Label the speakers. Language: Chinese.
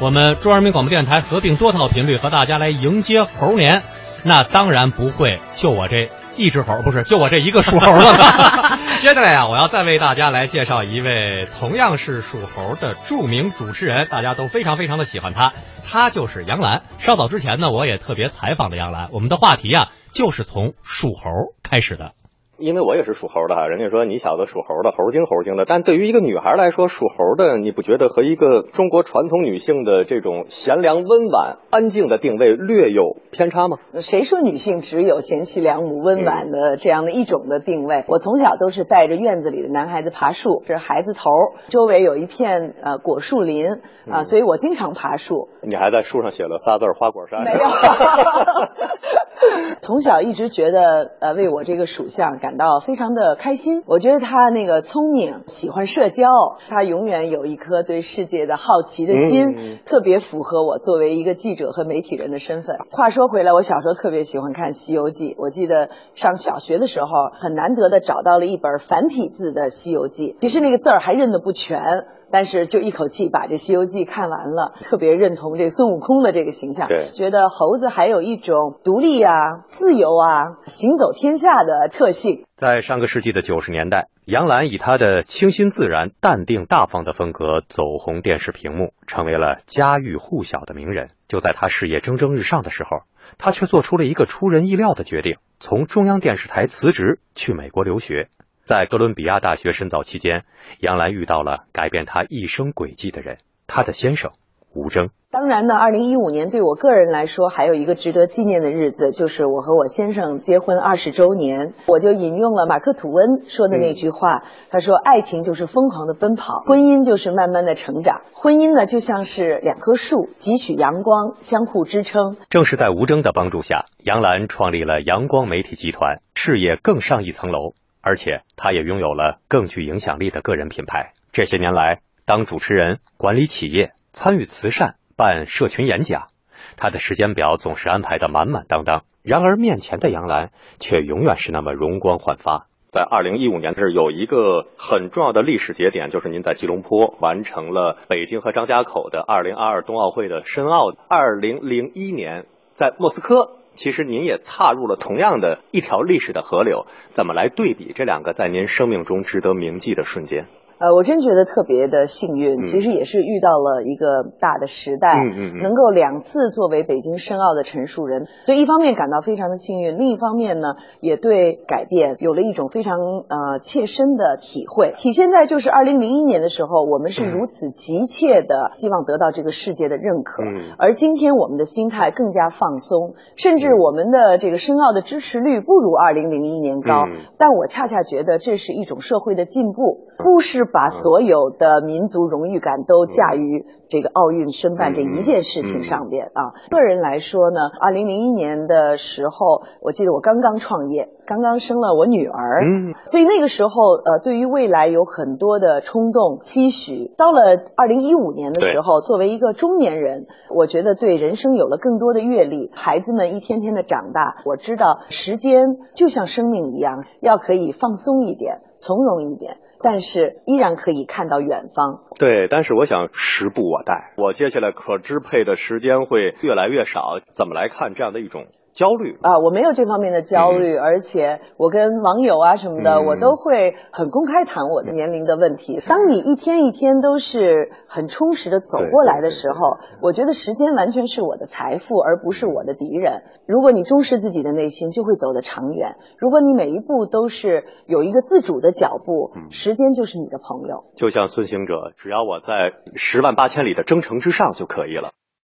Speaker 1: 我们中央人民广播电台合并多套频率和大家来迎接猴年，那当然不会就我这一只猴，不是就我这一个属猴的了。接下来啊，我要再为大家来介绍一位同样是属猴的著名主持人，大家都非常非常的喜欢他，他就是杨澜。稍早之前呢，我也特别采访了杨澜，我们的话题啊就是从属猴开始的。
Speaker 2: 因为我也是属猴的哈，人家说你小子属猴的，猴精猴精的。但对于一个女孩来说，属猴的，你不觉得和一个中国传统女性的这种贤良、温婉、安静的定位略有偏差吗？
Speaker 3: 谁说女性只有贤妻良母、温婉的这样的一种的定位？我从小都是带着院子里的男孩子爬树，这是孩子头，周围有一片呃果树林啊，所以我经常爬树。
Speaker 2: 你还在树上写了仨字“花果山”？
Speaker 3: 没有。从小一直觉得呃，为我这个属相感到非常的开心。我觉得他那个聪明，喜欢社交，他永远有一颗对世界的好奇的心，特别符合我作为一个记者和媒体人的身份。话说回来，我小时候特别喜欢看《西游记》，我记得上小学的时候很难得的找到了一本繁体字的《西游记》，其实那个字儿还认得不全。但是就一口气把这《西游记》看完了，特别认同这孙悟空的这个形象，
Speaker 2: 对，
Speaker 3: 觉得猴子还有一种独立啊、自由啊、行走天下的特性。
Speaker 1: 在上个世纪的九十年代，杨澜以她的清新自然、淡定大方的风格走红电视屏幕，成为了家喻户晓的名人。就在她事业蒸蒸日上的时候，她却做出了一个出人意料的决定，从中央电视台辞职去美国留学。在哥伦比亚大学深造期间，杨澜遇到了改变她一生轨迹的人，她的先生吴征。
Speaker 3: 当然呢，二零一五年对我个人来说，还有一个值得纪念的日子，就是我和我先生结婚二十周年。我就引用了马克吐温说的那句话，他说：“爱情就是疯狂的奔跑，婚姻就是慢慢的成长。婚姻呢，就像是两棵树，汲取阳光，相互支撑。”
Speaker 1: 正是在吴征的帮助下，杨澜创立了阳光媒体集团，事业更上一层楼。而且，他也拥有了更具影响力的个人品牌。这些年来，当主持人、管理企业、参与慈善、办社群演讲，他的时间表总是安排的满满当当。然而，面前的杨澜却永远是那么容光焕发。
Speaker 2: 在二零一五年的时候，有一个很重要的历史节点，就是您在吉隆坡完成了北京和张家口的二零二二冬奥会的申奥。二零零一年，在莫斯科。其实您也踏入了同样的一条历史的河流，怎么来对比这两个在您生命中值得铭记的瞬间？
Speaker 3: 呃，我真觉得特别的幸运，其实也是遇到了一个大的时代，能够两次作为北京申奥的陈述人，所以一方面感到非常的幸运，另一方面呢，也对改变有了一种非常呃切身的体会。体现在就是二零零一年的时候，我们是如此急切的希望得到这个世界的认可，而今天我们的心态更加放松，甚至我们的这个申奥的支持率不如二零零一年高，但我恰恰觉得这是一种社会的进步，不是。把所有的民族荣誉感都驾于这个奥运申办这一件事情上边啊。个人来说呢，二零零一年的时候，我记得我刚刚创业，刚刚生了我女儿，嗯，所以那个时候呃，对于未来有很多的冲动期许。到了二零一五年的时候，作为一个中年人，我觉得对人生有了更多的阅历。孩子们一天天的长大，我知道时间就像生命一样，要可以放松一点，从容一点。但是依然可以看到远方。
Speaker 2: 对，但是我想时不我待，我接下来可支配的时间会越来越少。怎么来看这样的一种？焦虑
Speaker 3: 啊，我没有这方面的焦虑，而且我跟网友啊什么的，我都会很公开谈我的年龄的问题。当你一天一天都是很充实的走过来的时候，我觉得时间完全是我的财富，而不是我的敌人。如果你重视自己的内心，就会走得长远。如果你每一步都是有一个自主的脚步，时间就是你的朋友。
Speaker 2: 就像孙行者，只要我在十万八千里的征程之上就可以了。